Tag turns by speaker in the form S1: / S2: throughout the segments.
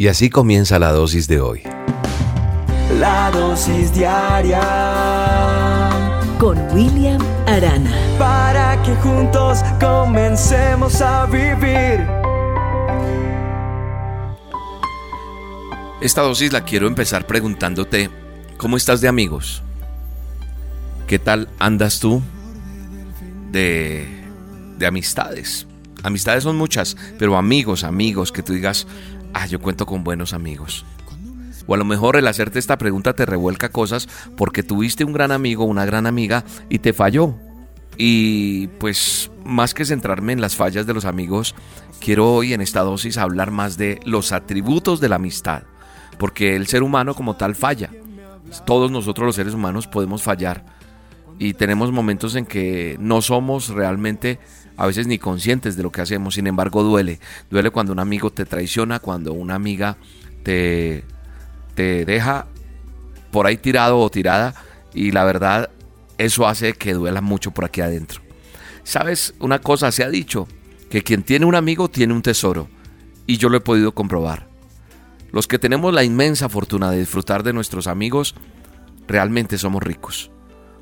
S1: Y así comienza la dosis de hoy.
S2: La dosis diaria
S3: con William Arana.
S2: Para que juntos comencemos a vivir.
S1: Esta dosis la quiero empezar preguntándote, ¿cómo estás de amigos? ¿Qué tal andas tú de, de amistades? Amistades son muchas, pero amigos, amigos, que tú digas, ah, yo cuento con buenos amigos. O a lo mejor el hacerte esta pregunta te revuelca cosas porque tuviste un gran amigo, una gran amiga y te falló. Y pues más que centrarme en las fallas de los amigos, quiero hoy en esta dosis hablar más de los atributos de la amistad. Porque el ser humano como tal falla. Todos nosotros los seres humanos podemos fallar. Y tenemos momentos en que no somos realmente a veces ni conscientes de lo que hacemos. Sin embargo, duele. Duele cuando un amigo te traiciona, cuando una amiga te te deja por ahí tirado o tirada y la verdad eso hace que duela mucho por aquí adentro. ¿Sabes? Una cosa se ha dicho, que quien tiene un amigo tiene un tesoro y yo lo he podido comprobar. Los que tenemos la inmensa fortuna de disfrutar de nuestros amigos, realmente somos ricos.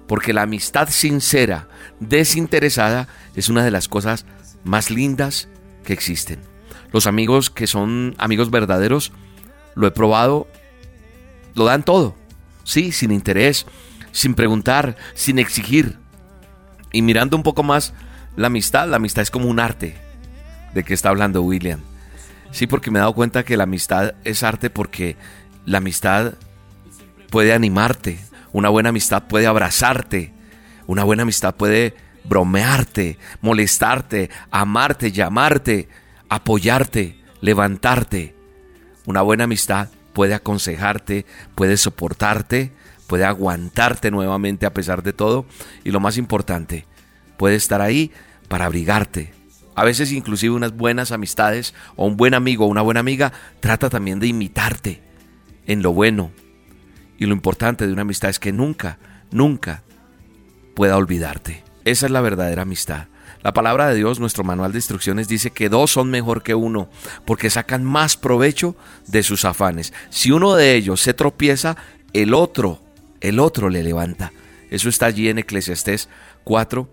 S1: Porque la amistad sincera, desinteresada, es una de las cosas más lindas que existen. Los amigos que son amigos verdaderos, lo he probado lo dan todo, sí, sin interés, sin preguntar, sin exigir. Y mirando un poco más la amistad, la amistad es como un arte. ¿De qué está hablando William? Sí, porque me he dado cuenta que la amistad es arte porque la amistad puede animarte, una buena amistad puede abrazarte, una buena amistad puede bromearte, molestarte, amarte, llamarte, apoyarte, levantarte. Una buena amistad puede aconsejarte, puede soportarte, puede aguantarte nuevamente a pesar de todo y lo más importante, puede estar ahí para abrigarte. A veces inclusive unas buenas amistades o un buen amigo o una buena amiga trata también de imitarte en lo bueno. Y lo importante de una amistad es que nunca, nunca pueda olvidarte. Esa es la verdadera amistad. La palabra de Dios, nuestro manual de instrucciones, dice que dos son mejor que uno, porque sacan más provecho de sus afanes. Si uno de ellos se tropieza, el otro, el otro le levanta. Eso está allí en Eclesiastés 4,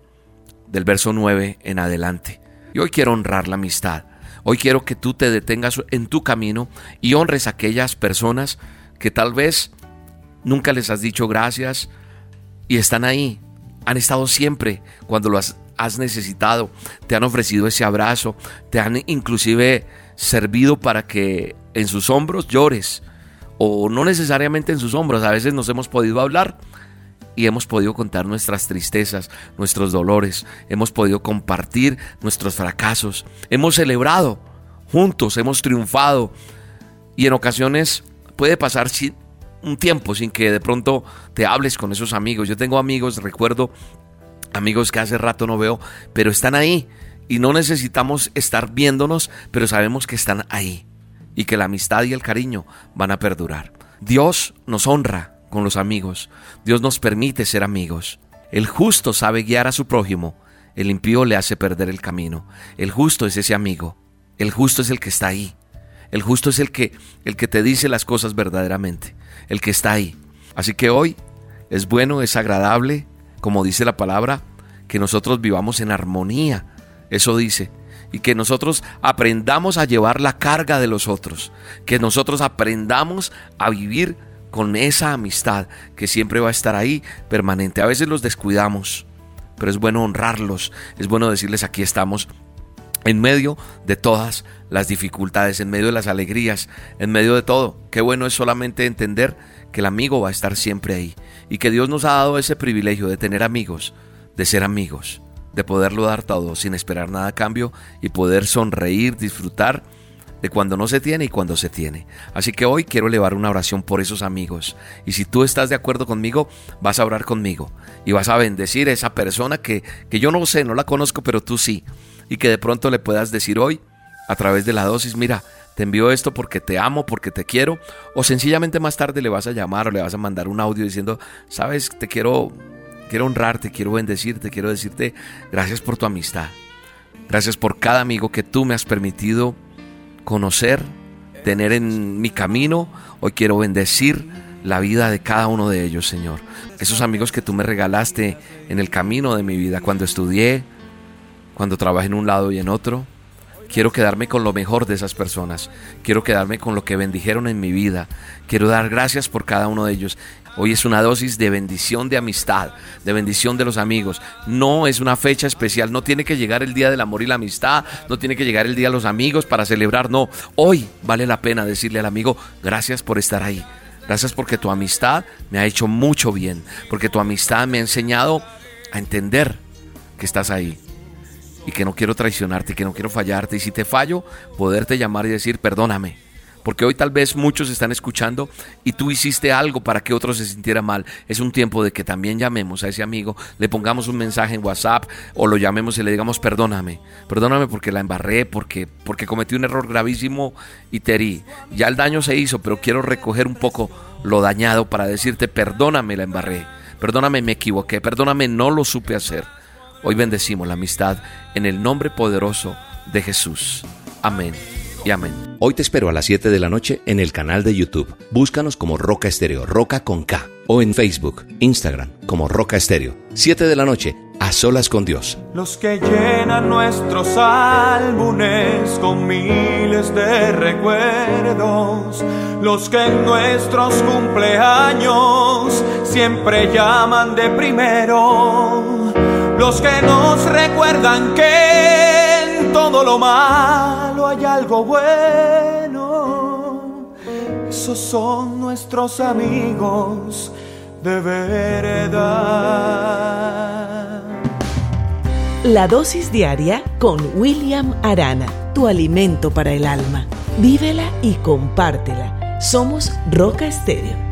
S1: del verso 9 en adelante. Y hoy quiero honrar la amistad. Hoy quiero que tú te detengas en tu camino y honres a aquellas personas que tal vez nunca les has dicho gracias y están ahí. Han estado siempre cuando lo has has necesitado, te han ofrecido ese abrazo, te han inclusive servido para que en sus hombros llores, o no necesariamente en sus hombros, a veces nos hemos podido hablar y hemos podido contar nuestras tristezas, nuestros dolores, hemos podido compartir nuestros fracasos, hemos celebrado juntos, hemos triunfado. Y en ocasiones puede pasar un tiempo sin que de pronto te hables con esos amigos. Yo tengo amigos, recuerdo amigos que hace rato no veo, pero están ahí y no necesitamos estar viéndonos, pero sabemos que están ahí y que la amistad y el cariño van a perdurar. Dios nos honra con los amigos, Dios nos permite ser amigos. El justo sabe guiar a su prójimo, el impío le hace perder el camino. El justo es ese amigo, el justo es el que está ahí. El justo es el que el que te dice las cosas verdaderamente, el que está ahí. Así que hoy es bueno, es agradable como dice la palabra, que nosotros vivamos en armonía. Eso dice. Y que nosotros aprendamos a llevar la carga de los otros. Que nosotros aprendamos a vivir con esa amistad que siempre va a estar ahí permanente. A veces los descuidamos, pero es bueno honrarlos. Es bueno decirles aquí estamos en medio de todas las dificultades, en medio de las alegrías, en medio de todo. Qué bueno es solamente entender que el amigo va a estar siempre ahí y que Dios nos ha dado ese privilegio de tener amigos, de ser amigos, de poderlo dar todo sin esperar nada a cambio y poder sonreír, disfrutar de cuando no se tiene y cuando se tiene. Así que hoy quiero elevar una oración por esos amigos. Y si tú estás de acuerdo conmigo, vas a orar conmigo y vas a bendecir a esa persona que, que yo no sé, no la conozco, pero tú sí. Y que de pronto le puedas decir hoy, a través de la dosis, mira, te envío esto porque te amo, porque te quiero, o sencillamente más tarde le vas a llamar o le vas a mandar un audio diciendo, sabes, te quiero, quiero honrarte, quiero bendecirte, quiero decirte gracias por tu amistad, gracias por cada amigo que tú me has permitido conocer tener en mi camino. Hoy quiero bendecir la vida de cada uno de ellos, Señor. Esos amigos que tú me regalaste en el camino de mi vida, cuando estudié, cuando trabajé en un lado y en otro. Quiero quedarme con lo mejor de esas personas. Quiero quedarme con lo que bendijeron en mi vida. Quiero dar gracias por cada uno de ellos. Hoy es una dosis de bendición de amistad, de bendición de los amigos. No es una fecha especial, no tiene que llegar el día del amor y la amistad, no tiene que llegar el día de los amigos para celebrar, no. Hoy vale la pena decirle al amigo, gracias por estar ahí. Gracias porque tu amistad me ha hecho mucho bien, porque tu amistad me ha enseñado a entender que estás ahí y que no quiero traicionarte, que no quiero fallarte y si te fallo, poderte llamar y decir, perdóname porque hoy tal vez muchos están escuchando y tú hiciste algo para que otros se sintieran mal. Es un tiempo de que también llamemos a ese amigo, le pongamos un mensaje en WhatsApp o lo llamemos y le digamos perdóname, perdóname porque la embarré, porque, porque cometí un error gravísimo y te herí. Ya el daño se hizo, pero quiero recoger un poco lo dañado para decirte perdóname la embarré, perdóname me equivoqué, perdóname no lo supe hacer. Hoy bendecimos la amistad en el nombre poderoso de Jesús. Amén y amén.
S4: Hoy te espero a las 7 de la noche en el canal de YouTube. Búscanos como Roca Estéreo, Roca con K. O en Facebook, Instagram, como Roca Estéreo. 7 de la noche, a solas con Dios.
S2: Los que llenan nuestros álbumes con miles de recuerdos. Los que en nuestros cumpleaños siempre llaman de primero. Los que nos recuerdan que en todo lo malo hay algo bueno. Esos son nuestros amigos de verdad.
S3: La dosis diaria con William Arana, tu alimento para el alma. Vívela y compártela. Somos Roca Estéreo